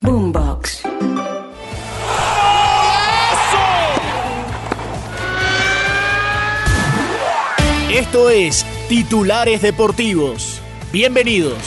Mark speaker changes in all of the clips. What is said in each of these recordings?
Speaker 1: Boombox.
Speaker 2: Esto es Titulares Deportivos. Bienvenidos.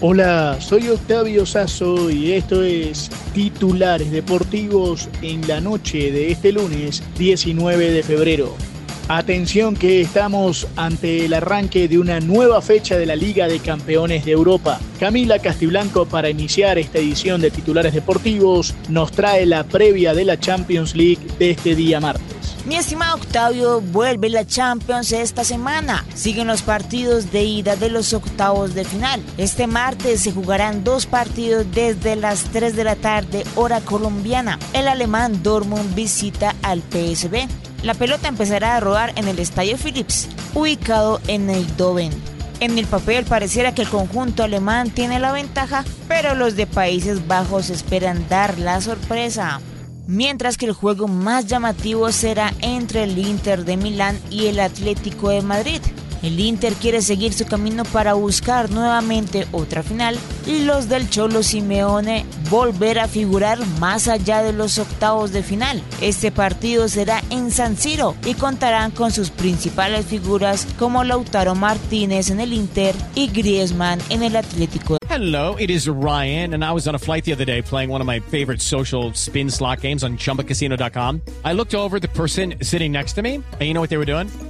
Speaker 2: Hola, soy Octavio Sazo y esto es Titulares Deportivos en la noche de este lunes 19 de febrero. Atención que estamos ante el arranque de una nueva fecha de la Liga de Campeones de Europa. Camila Castiblanco para iniciar esta edición de titulares deportivos nos trae la previa de la Champions League de este día martes.
Speaker 3: Mi estimado Octavio, vuelve la Champions esta semana. Siguen los partidos de ida de los octavos de final. Este martes se jugarán dos partidos desde las 3 de la tarde, hora colombiana. El alemán Dortmund visita al PSB. La pelota empezará a rodar en el Estadio Philips, ubicado en el Doven. En el papel pareciera que el conjunto alemán tiene la ventaja, pero los de Países Bajos esperan dar la sorpresa. Mientras que el juego más llamativo será entre el Inter de Milán y el Atlético de Madrid. El Inter quiere seguir su camino para buscar nuevamente otra final y los del Cholo Simeone volver a figurar más allá de los octavos de final. Este partido será en San Siro y contarán con sus principales figuras como Lautaro Martínez en el Inter y Griezmann en el Atlético.
Speaker 4: Hello, it is Ryan, and I was on a flight the other day playing one of my favorite social spin slot games on chumbacasino.com. I looked over the person sitting next to me, and you know what they were doing?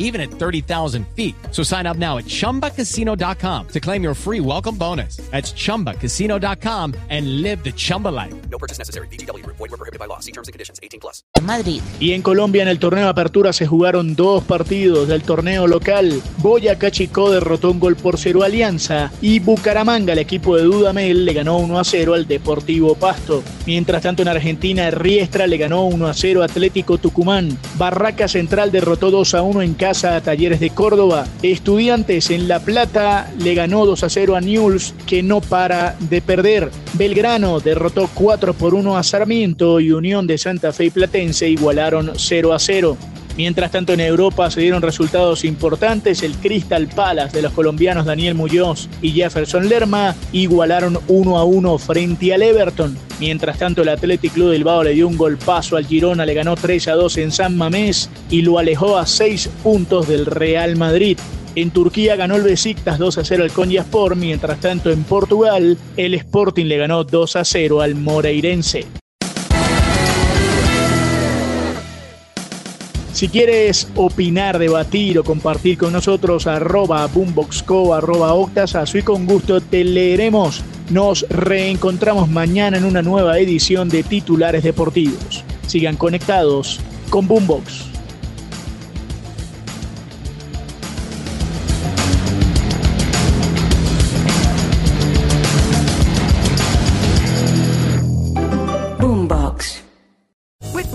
Speaker 4: even at 30,000 feet. So sign up now at chumbacasino.com to claim your free welcome bonus. That's chumbacasino.com and live the Chumba life.
Speaker 5: No purchase necessary. BGW. Void were prohibited by law. See terms and conditions. 18 plus.
Speaker 3: Madrid.
Speaker 2: Y en Colombia en el torneo de apertura se jugaron dos partidos del torneo local. Boyacá Chico derrotó un gol por cero a Alianza y Bucaramanga, el equipo de Dudamel, le ganó 1 a 0 al Deportivo Pasto. Mientras tanto en Argentina, Riestra le ganó 1 a 0 a Atlético Tucumán. Barraca Central derrotó 2 a 1 en casa a Talleres de Córdoba. Estudiantes en La Plata le ganó 2 a 0 a Newell's, que no para de perder. Belgrano derrotó 4 por 1 a Sarmiento y Unión de Santa Fe y Platense igualaron 0 a 0. Mientras tanto en Europa se dieron resultados importantes, el Crystal Palace de los colombianos Daniel Muñoz y Jefferson Lerma igualaron 1 a 1 frente al Everton. Mientras tanto el Athletic Club del Bilbao le dio un golpazo al Girona, le ganó 3 a 2 en San Mamés y lo alejó a 6 puntos del Real Madrid. En Turquía ganó el Besiktas 2 a 0 al Konyaspor, mientras tanto en Portugal el Sporting le ganó 2 a 0 al Moreirense. Si quieres opinar, debatir o compartir con nosotros, arroba boomboxco, arroba octasazo y con gusto te leeremos. Nos reencontramos mañana en una nueva edición de Titulares Deportivos. Sigan conectados con. Boombox.